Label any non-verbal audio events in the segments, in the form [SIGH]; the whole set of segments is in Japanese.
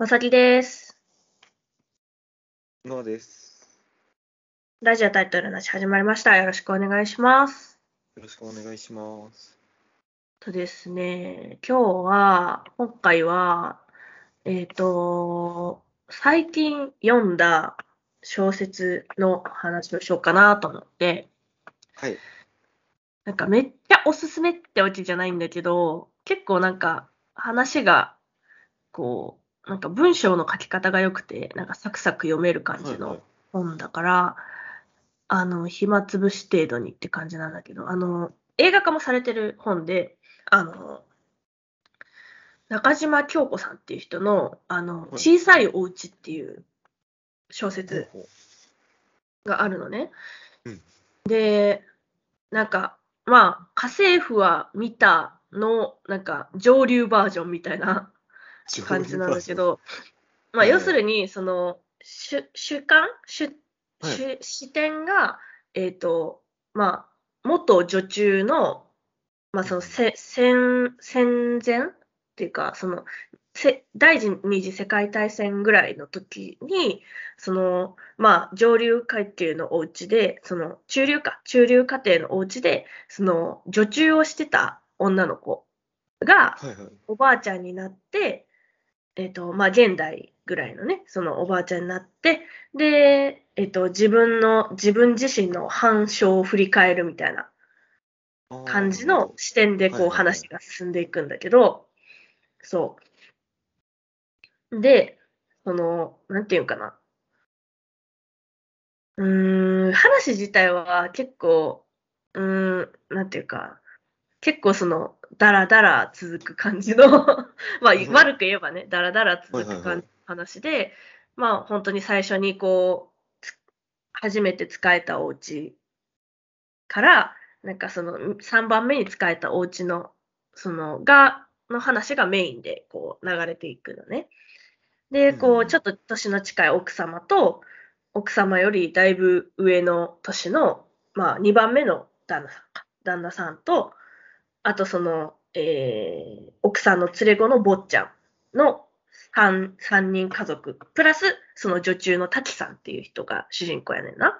まさきです。ノアです。ラジオタイトルなし始まりました。よろしくお願いします。よろしくお願いします。とですね、今日は、今回は、えっ、と、最近読んだ小説の話をしようかなと思って、はい。なんかめっちゃおすすめってわけじゃないんだけど、結構なんか話が、こう、なんか文章の書き方が良くて、なんかサクサク読める感じの。本だから、あの、暇つぶし程度にって感じなんだけど、あの、映画化もされてる本で、あの、中島京子さんっていう人の、あの、い小さいお家っていう小ほ説うほがあるのね。うんで、なんか、まあ、家政婦は見たの、なんか、上流バージョンみたいなう感じなんだけ。ど、まあ、はい要するに、その、主主観？主はい主視点が、えっ、と、まあ、元女中の、まあ、そのせ戦戦前？っていうか、その、せ第二次世界大戦ぐらいの時に、その、まあ、上流階級のお家で、その、中流か、中流家庭のお家で、その、女中をしてた女の子が、はいはい。おばあちゃんになって、えっ、と、まあ、現代ぐらいのね、そのおばあちゃんになって、で、えっ、と、自分の、自分自身の反証を振り返るみたいな感じの視点で、こう、話が進んでいくんだけど、そう。で、その、なんていうかな。うーん、話自体は結構、うーん、なんていうか、結構その、だらだら続く感じの、[LAUGHS] まあ、悪く言えばね、だらだら続く感じの話で、まあ、本当に最初にこう、つ初めて使えたお家から、なんかその3番目に使えたお家の、その、が、の話がメインでこう流れていくのね。で、こう、ちょっと年の近い奥様と、奥様よりだいぶ上の年の、まあ、2番目の旦那さんか、旦那さんと、あとその、えー奥さんの連れ子の坊ちゃんの 3, 三人家族、プラスその女中の滝さんっていう人が主人公やねんな。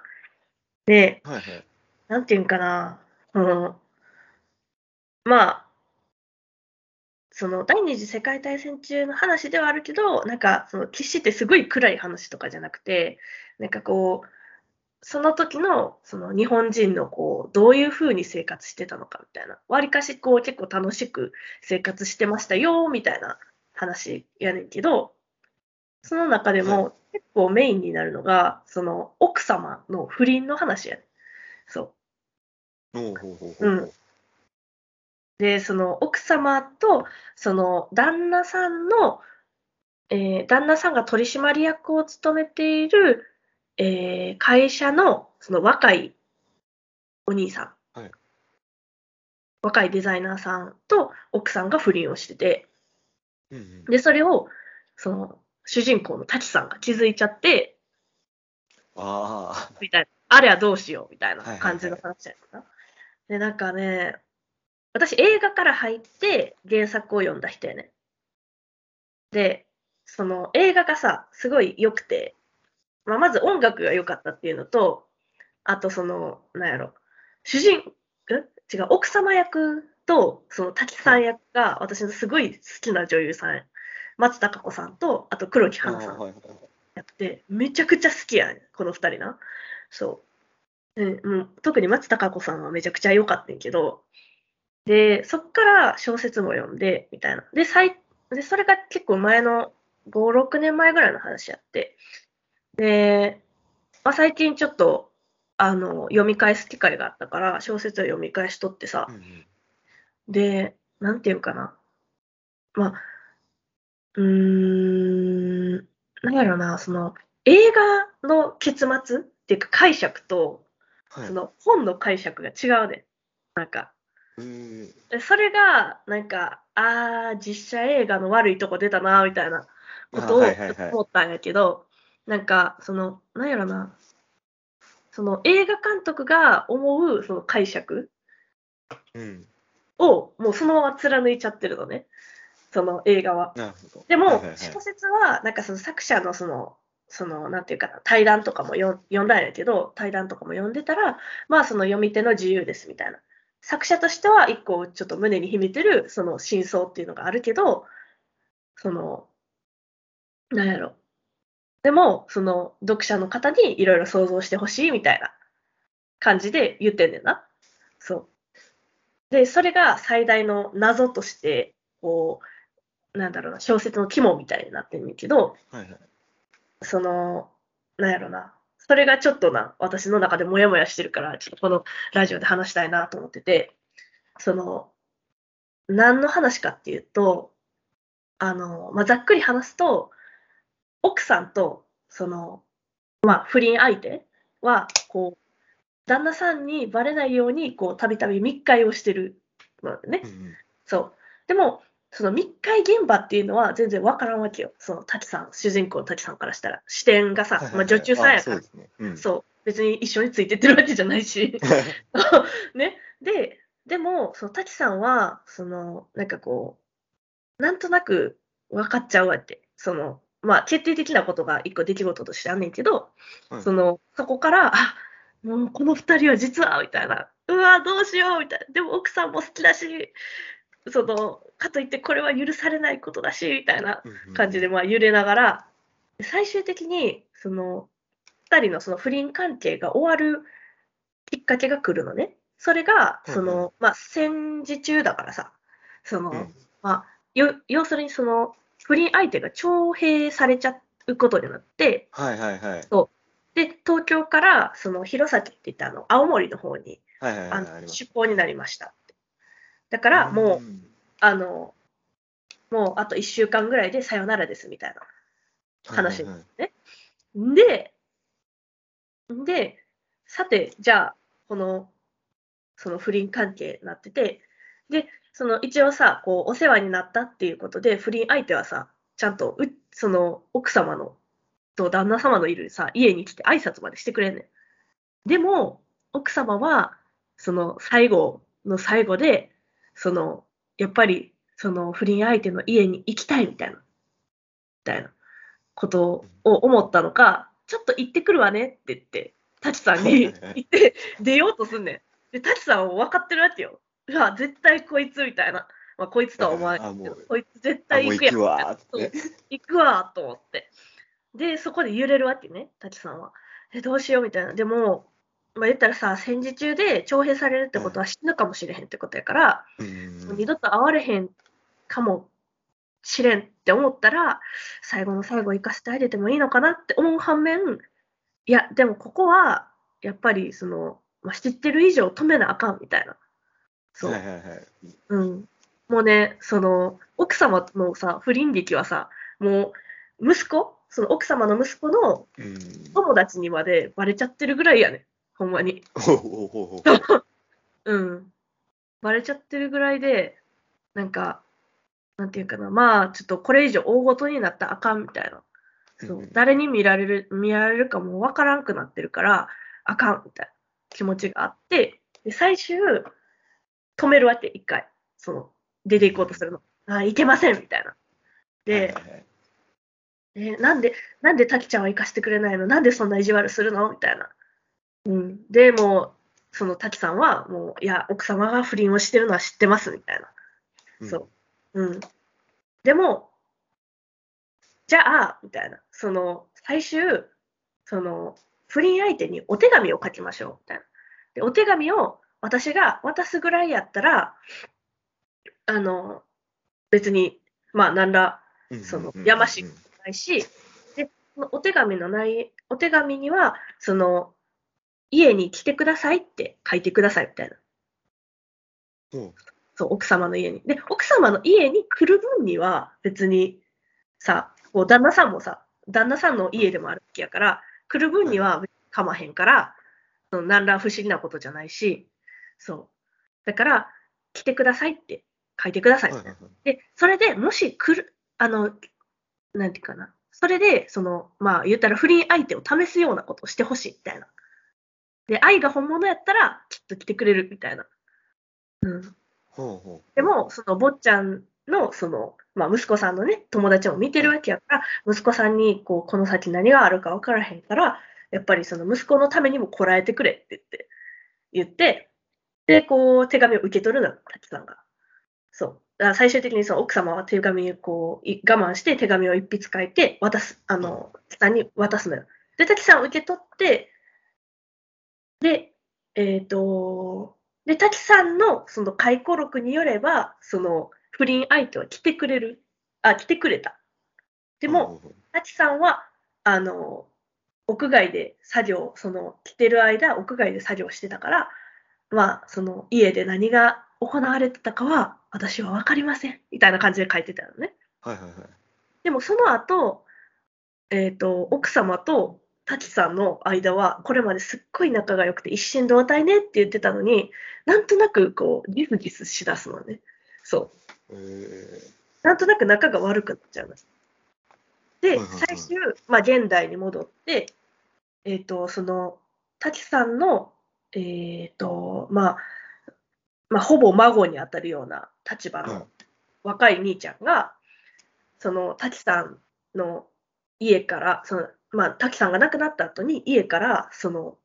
で、はいはい。なんていうんかな、うん、まあ、その第二次世界大戦中の話ではあるけど、なんかその決してすごい暗い話とかじゃなくて、なんかこう、その時のその日本人のこうどういうふうに生活してたのかみたいな、わりかしこう結構楽しく生活してましたよみたいな話やねんけど、その中ではも結構メインになるのが、その奥様の不倫の話やねん。そう。ほうほうほうほう。うんで、その奥様と、その旦那さんの、えー旦那さんが取締役を務めている、えー会社のその若いお兄さん、はい。若いデザイナーさんと奥さんが不倫をしてて、うんうん。で、それを、その主人公の滝さんが気づいちゃって、あみたいな、あれはどうしようみたいな感じの話やった。な。で、なんかね、私映画から入って原作を読んだ人やね。で、その映画がさ、すごい良くて、まあ、まず音楽が良かったっていうのと、あとその、なんやろ、主人、ん違う、奥様役と、その滝さん役が私のすごい好きな女優さん、松たか子さんと、あと黒木華さんやって、めちゃくちゃ好きやねん、この二人な。そう。うん、もう特に松たか子さんはめちゃくちゃ良かったんやけど、で、そっから小説も読んで、みたいな。で、最でそれが結構前の5、6年前ぐらいの話やって、で、まあ、最近ちょっと、あの、読み返す機会があったから、小説を読み返しとってさ、うんうん。で、なんていうかな。まあ、うーん、なんやろな、その、映画の結末っていうか解釈と、はい。その本の解釈が違うねん。なんか、それが、なんか、あー、実写映画の悪いとこ出たな、みたいなことを思ったんやけど、なんか、その、なんやろな、その映画監督が思うその解釈うん。をもうそのまま貫いちゃってるのね。その映画は。なるほど。でも、小説は、なんかその作者のその、その、なんていうかな、対談とかもよ読んだんやけど、対談とかも読んでたら、まあその読み手の自由ですみたいな。作者としては一個ちょっと胸に秘めてるその真相っていうのがあるけど、その、なんやろ。でも、その読者の方にいろいろ想像してほしいみたいな感じで言ってんねんな。そう。で、それが最大の謎として、こう、なんだろうな、小説の肝みたいになってんねんけど、はいはい。その、なんやろな、それがちょっとな、私の中でモヤモヤしてるから、ちょっとこのラジオで話したいなと思ってて、その、何の話かっていうと、あの、まあ、ざっくり話すと、奥さんと、その、まあ、不倫相手は、こう、旦那さんにバレないように、こう、たびたび密会をしてるのねう。んそう。でも、その密会現場っていうのは全然わからんわけよ。その滝さん、主人公の滝さんからしたら。視点がさ、はいはいはいまあ、女中さんやからあそうで、すね。うん。そう。別に一緒についてってるわけじゃないし。[LAUGHS] ね。で、でも、その滝さんは、その、なんかこう、なんとなく分かっちゃうわけ。その、まあ、決定的なことが一個出来事としてあんねんけど、はいその、そこから、あ、もうこの二人は実は、みたいな。うわ、どうしよう、みたいな。でも奥さんも好きだし、その、かといってこれは許されないことだし、みたいな感じでまあ揺れながら、最終的にその2人のその不倫関係が終わるきっかけが来るのね。それが、いその、まあ、戦時中だからさ、その、うんまあ、よ要するにその、不倫相手が徴兵されちゃうことになって、はいはいはい。で、東京からその弘前って言ってあの、青森の方にはいはいはい。あ。の出向になりました。だから、もう、んあの、もうあと1週間ぐらいでさよならですみたいな。話はいはいはいで、で、さて、じゃあ、この、その不倫関係になってて、で、その一応さ、こう、お世話になったっていうことで、不倫相手はさ、ちゃんとう、その奥様の、と旦那様のいるさ、家に来て挨拶までしてくれんねん。でも、奥様は、その最後の最後で、その、やっぱり、その不倫相手の家に行きたいみたいな、みたいなことを思ったのか、ちょっと行ってくるわねって言って、タチさんに言って出ようとすんねん。で、タチさんは分かってるわけよ。うわ、絶対こいつみたいな。まあ、こいつとは思わないけどこいつ絶対行くやん。行くわ。行くわと思って。で、そこで揺れるわけね、タチさんは。え、どうしようみたいな。でも、まあ、言ったらさ、戦時中で徴兵されるってことは死ぬかもしれへんってことやから、うん二度と会われへんかもしれんって思ったら、最後の最後行かせてあげてもいいのかなって思う反面、いや、でもここは、やっぱり、その、まあ、知ってる以上止めなあかんみたいな。そう。はいはいはい。うん。もうね、その、奥様のさ、不倫劇はさ、もう、息子？その奥様の息子のうん。友達にまでバレちゃってるぐらいやね。ほんまに。ほう [LAUGHS] ん。バレちゃってるぐらいで、なんか、なんていうかな、まあ、ちょっとこれ以上大ごとになったらあかんみたいな。そううん誰に見られる、見られるかもわからんくなってるから、あかんみたいな気持ちがあって、で最終、止めるわけ、一回。その、出ていこうとするの。あ、いけませんみたいな。で、はいはいはいえなんで、なんで滝ちゃんは行かせてくれないの？なんでそんな意地悪するの？みたいな。うん。で、もう、その滝さんは、もう、いや、奥様が不倫をしてるのは知ってます、みたいな。うんそう。うん。でも、じゃあ、みたいな。その、最終、その、不倫相手にお手紙を書きましょう、みたいな。で、お手紙を私が渡すぐらいやったら、あの、別に、まあ、何らうんそのうんやましいうんないし、で、お手紙のない、お手紙には、その、家に来てくださいって書いてくださいみたいな。うんそう、奥様の家に。で、奥様の家に来る分には別にさ、こう旦那さんもさ、旦那さんの家でもあるわけやから、来る分にはかまへんから、その何ら不思議なことじゃないし、そう。だから、来てくださいって書いてくださいみたいな。はいはいはいで、それでもし来る、あの、なんていうかな。それで、その、まあ、言ったら不倫相手を試すようなことをしてほしいみたいな。で、愛が本物やったら、きっと来てくれるみたいな。うん。ほうほうでも、その坊ちゃんの、その、まあ、息子さんのね、友達も見てるわけやから、息子さんに、こう、この先何があるか分からへんから、やっぱりその息子のためにもこらえてくれって言って、言って、で、こう、手紙を受け取るのよ、滝さんが。そう。だ最終的にその奥様は手紙をこう、い我慢して手紙を一筆書いて、渡す、あの、滝さんに渡すのよ。で、滝さん受け取って、で、えっ、と、で、滝さんのその回顧録によれば、その不倫相手は来てくれる、あ、来てくれた。でも、滝さんは、あの、屋外で作業、その来てる間、屋外で作業してたから、まあ、その家で何が行われてたかは、私は分かりません。みたいな感じで書いてたのね。はいはいはい。でもその後、えっ、と、奥様と滝さんの間は、これまですっごい仲が良くて一心同体ねって言ってたのに、なんとなくこう、ギスギスしだすのね。そう。えなんとなく仲が悪くなっちゃうの。ではいはいはい、最終、まあ、現代に戻って、えっ、と、その、滝さんの、えっ、と、まあ、まあ、ほぼ孫にあたるような立場のーはい若い兄ちゃんが、その滝さんの家から、そのまあ、滝さんが亡くなった後に家から、その、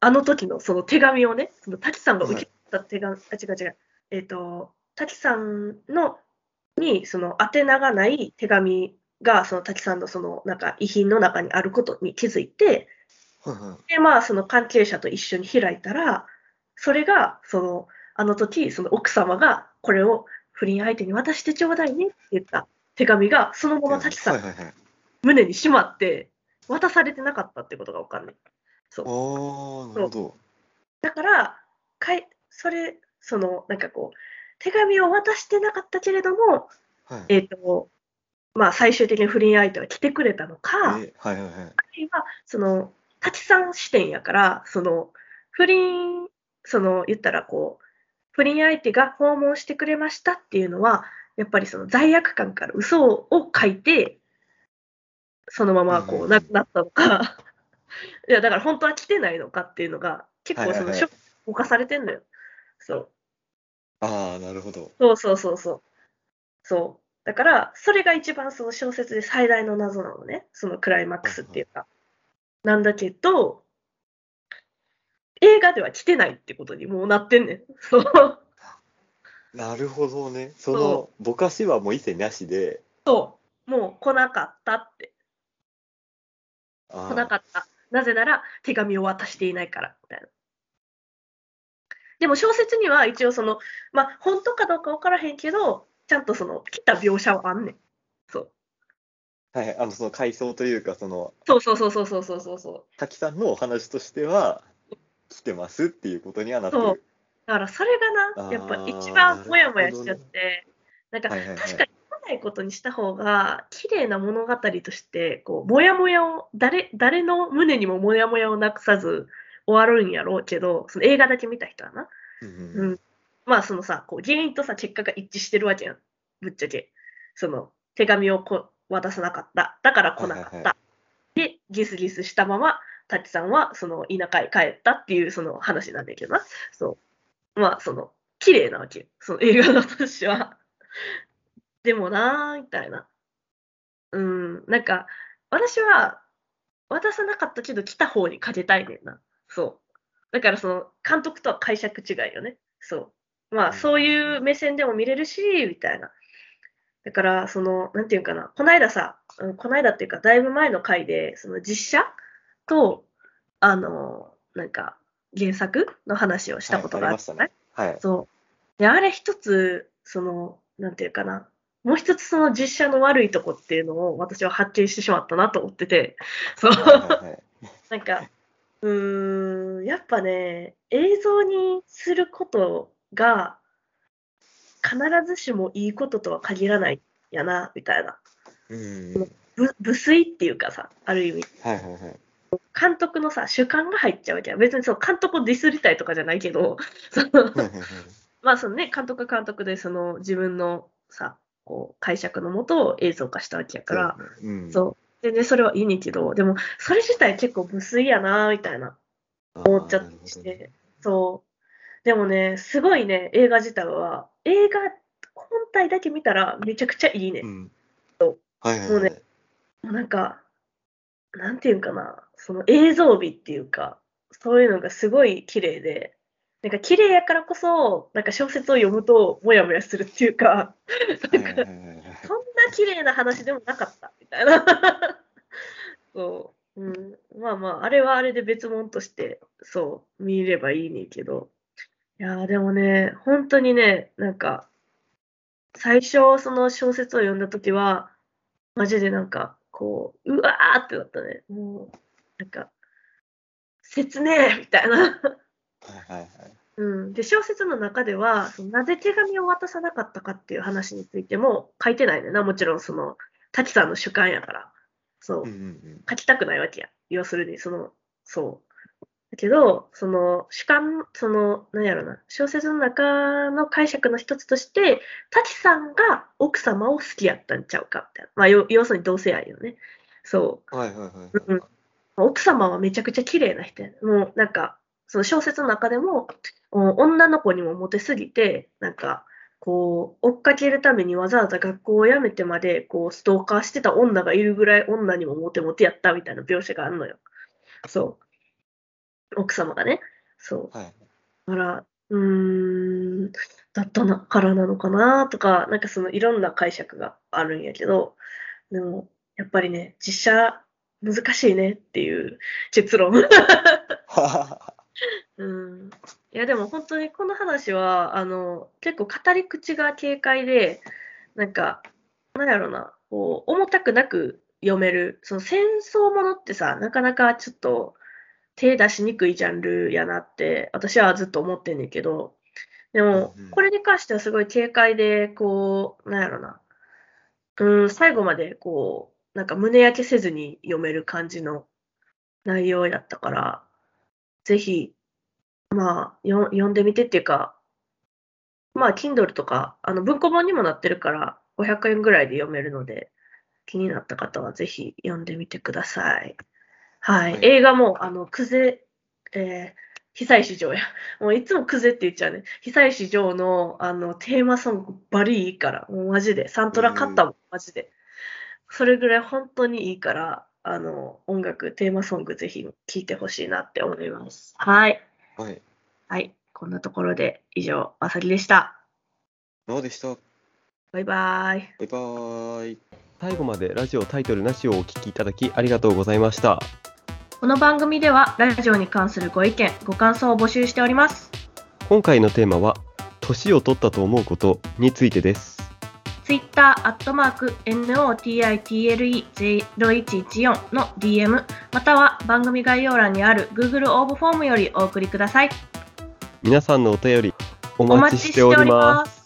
あの時のその手紙をね、その滝さんが受け取った手紙、あ、違う違う、えっ、と、滝さんの、に、その宛名がない手紙が、その滝さんのその、なんか遺品の中にあることに気づいて、はいはいで、まあ、その関係者と一緒に開いたら、それが、その、あの時、その奥様が、これを不倫相手に渡してちょうだいねって言った手紙が、そのまま滝さん。胸にしまって、渡されてなかったってことがわかんない。そう。ああ、なるほど。だから、かいそれ、その、なんかこう、手紙を渡してなかったけれども、はい。えっ、と、まあ、最終的に不倫相手は来てくれたのか、えはいはいはい。あるいは、その、滝さん視点やから、その、不倫、その、言ったらこう、不倫相手が訪問してくれましたっていうのは、やっぱりその罪悪感から嘘を書いて、そのままこう、亡くなったのか、[LAUGHS] いや、だから本当は来てないのかっていうのが、結構その、ショックを犯されてんのよ。そう。ああ、なるほど。そうそうそうそう。そう。だから、それが一番その小説で最大の謎なのね。そのクライマックスっていうか。なんだけど、映画では来てないってことにもうなってんねん。そう。なるほどね。そその、ぼかしはもう一切なしで、そう。もう来なかったって。あ来なかった。なぜなら手紙を渡していないから、みたいな。でも小説には一応その、まあ本当かどうか分からへんけど、ちゃんとその来た描写はあんねん。そう。あはい、あの、その回想というか、その、そうそうそうそうそうそうそうそう。滝さんのお話としては、来てますっていうことにはなってそうる。だからそれがな、やっぱ一番モヤモヤしちゃって、なんかはいはいはい確かに来ないことにした方が、綺麗な物語として、こう、モヤモヤを、誰、誰の胸にもモヤモヤをなくさず終わるんやろうけど、その映画だけ見た人はな。うんうんうん。まあそのさ、こう原因とさ、結果が一致してるわけやん。ぶっちゃけ。その、手紙をこ渡さなかった。だから来なかった。はいはいはで、ギスギスしたまま、タチさんはその田舎へ帰ったっていうその話なんだけどな。そう。まあ、その、綺麗なわけよ。その映画のとしては。[LAUGHS] でもなー、みたいな。うん、なんか、私は渡さなかったけど来た方にかけたいねんな。そう。だからその、監督とは解釈違いよね。そう。まあ、そういう目線でも見れるし、みたいな。だから、その、なんていうかな、この間さ、うんこの間っていうか、だいぶ前の回で、その実写と、あの、なんか、原作の話をしたことがあるじゃない、はい。そう。で、あれ一つ、その、なんていうかな、もう一つその実写の悪いとこっていうのを私は発見してしまったなと思ってて、そう。はい [LAUGHS] なんか、うーん、やっぱね、映像にすることが、必ずしもいいこととは限らないやな、みたいな。うん。ぶ無粋っていうかさ、ある意味。はいはいはい。監督のさ、主観が入っちゃうわけや。別にそう、監督をディスりたいとかじゃないけど、[LAUGHS] そのまあそのね、監督は監督で、その自分のさ、こう、解釈のもとを映像化したわけやから、うん。そう。全然それはいいねんけど、でも、それ自体結構無粋やな、みたいな。思っちゃって。そう。でもね、すごいね、映画自体は、映画、こ体だけ見たらめちゃくちゃいいね。うんそう。はいはい、もうはいねもうなんか、なんていうんかな、その映像美っていうか、そういうのがすごい綺麗で、なんか綺麗やからこそ、なんか小説を読むとモヤモヤするっていうか、はいはいはいはいそんな綺麗な話でもなかったみたいな。[LAUGHS] そう。うん。まあまあ、あれはあれで別物として、そう、見ればいいねんけど。いやーでもね、本当にね、なんか、最初、その小説を読んだときは、マジでなんか、こう、うわーってなったね。もう、なんか、切ねえみたいな。はいはいはい。うん、で小説の中ではそのなぜ手紙を渡さなかったかっていう話についても書いてないねんなもちろんその滝さんの主観やから。そう、うんうんうん。書きたくないわけや。要するにそのそう。だけどその主観その何やろな小説の中の解釈の一つとして滝さんが奥様を好きやったんちゃうかみたいな。まあ要要するに同性愛よね。そう。はいはいはいうん。奥様はめちゃくちゃ綺麗な人や。もうなんか、その小説の中でも、お女の子にもモテすぎて、なんか、こう、追っかけるためにわざわざ学校を辞めてまで、こう、ストーカーしてた女がいるぐらい女にもモテモテやったみたいな描写があるのよ。そう。奥様がね。そう。はいだから、うーん、だったなからなのかなとか、なんかそのいろんな解釈があるんやけど、でも、やっぱりね、実写難しいねっていう結論。[LAUGHS] うん。いや、でも本当にこの話は、あの、結構語り口が軽快で、なんか、なんやろな、こう、重たくなく読める。その戦争ものってさ、なかなかちょっと手出しにくいジャンルやなって、私はずっと思ってんねんけど、でもこれに関してはすごい軽快で、こう、なんやろな、うん、最後までこう、なんか胸焼けせずに読める感じの内容やったから、ぜひ、まあ、よ読んでみてっていうか、まあ、Kindle とか、あの文庫本にもなってるから、500円ぐらいで読めるので、気になった方はぜひ読んでみてください。はい。はい映画も、あの、クゼ、えー、久石譲や。[LAUGHS] もういつもクゼって言っちゃうね。久石譲の、あの、テーマソングバリいいから、もうマジで。サントラ買ったもん、マジで。それぐらい本当にいいから、あの、音楽、テーマソングぜひ聴いてほしいなって思います。はい。はいはい。こんなところで以上、あさりでした。どうでした？バイバイ。バイバーイ最後までラジオタイトルなしをお聞きいただきありがとうございました。この番組ではラジオに関するご意見、ご感想を募集しております。今回のテーマは、年を取ったと思うことについてです。Twitter、アットマーク、NOTITLE0114 の DM、または番組概要欄にある Google 応募フォームよりお送りください。皆さんのお便りおお待ちしております。す。